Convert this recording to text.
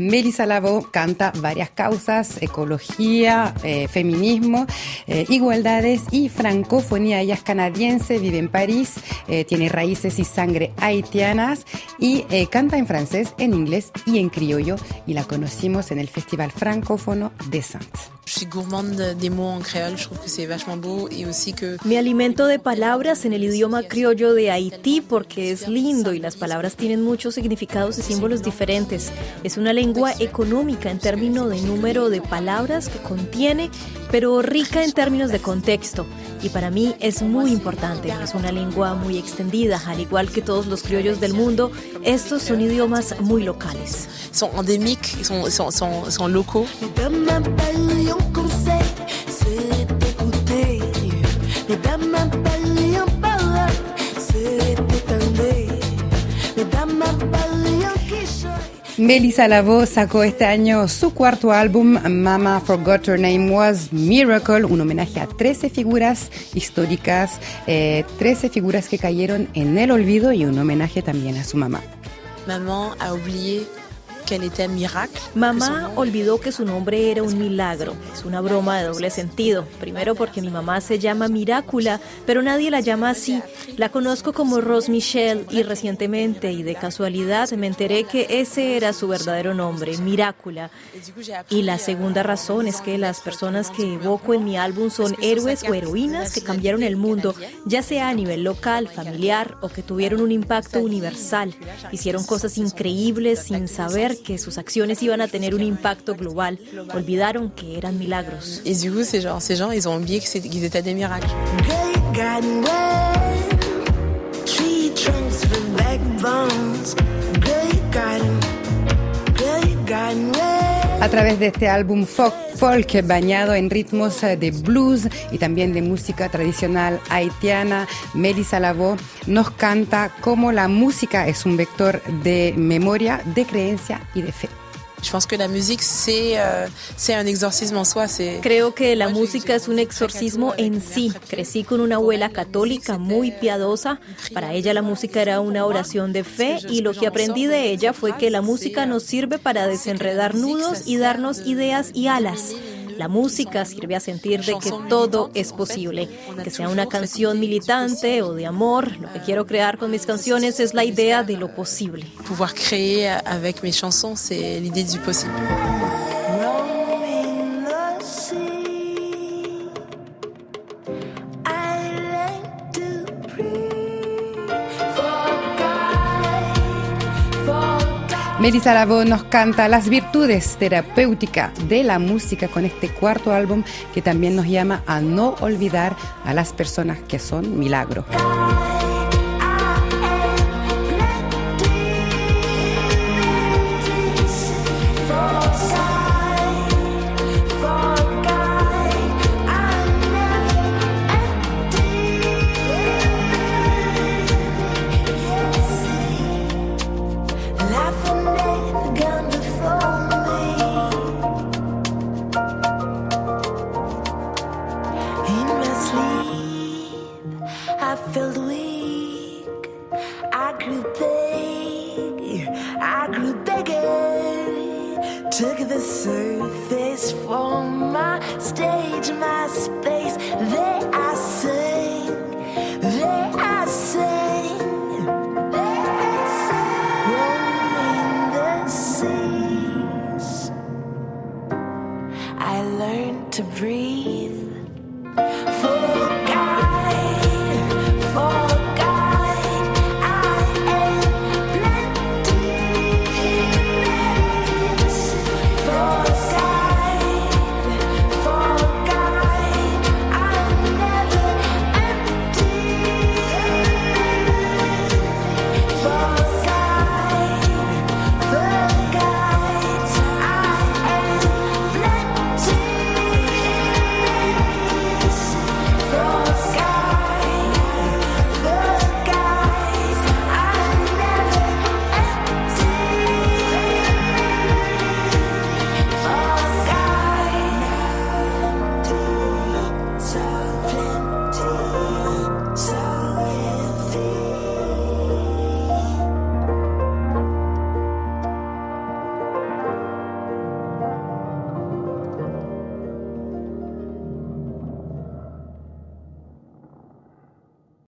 Melissa Lavo canta varias causas, ecología, eh, feminismo, eh, igualdades y francofonía. Ella es canadiense, vive en París, eh, tiene raíces y sangre haitianas y canta en francés, en inglés y en criollo. Y la conocimos en el Festival Francófono de Saintes. Me alimento de palabras en el idioma criollo de Haití porque es lindo y las palabras tienen muchos significados y símbolos diferentes. Es una lengua económica en términos de número de palabras que contiene, pero rica en términos de contexto. Y para mí es muy importante. Es una lengua muy extendida, al igual que todos los criollos del mundo. Estos son idiomas muy locales. Son endémiques, son, son, son, son locaux. Melissa Lavo sacó este año su cuarto álbum, Mama Forgot Her Name Was Miracle, un homenaje a 13 figuras históricas, 13 eh, figuras que cayeron en el olvido y un homenaje también a su mamá. Ha oublié Mamá olvidó que su nombre era un milagro. Es una broma de doble sentido. Primero porque mi mamá se llama Mirácula, pero nadie la llama así. La conozco como Rose Michelle y recientemente y de casualidad me enteré que ese era su verdadero nombre, Mirácula. Y la segunda razón es que las personas que evoco en mi álbum son héroes o heroínas que cambiaron el mundo, ya sea a nivel local, familiar o que tuvieron un impacto universal. Hicieron cosas increíbles sin saber que sus acciones iban a tener un impacto global. Olvidaron que eran milagros. Y du coup, ces gens, ces gens, ils ont oublié qu'ils étaient des miracles. A través de este álbum folk, folk bañado en ritmos eh, de blues y también de música tradicional haitiana, Melissa Lavo nos canta cómo la música es un vector de memoria, de creencia y de fe. Creo que la música es un exorcismo en sí. Crecí con una abuela católica muy piadosa. Para ella la música era una oración de fe y lo que aprendí de ella fue que la música nos sirve para desenredar nudos y darnos ideas y alas. La música sirve a sentir de que todo es posible, que sea una canción militante o de amor. Lo que quiero crear con mis canciones es la idea de lo posible. Pouvoir créer avec mes chansons, c'est l'idée du possible. Melissa Lavo nos canta las virtudes terapéuticas de la música con este cuarto álbum que también nos llama a no olvidar a las personas que son could I grew bigger. Took the surface from my stage, my space. There I sing, there I sing, there I sing. Rolling the seas, I learned to breathe. For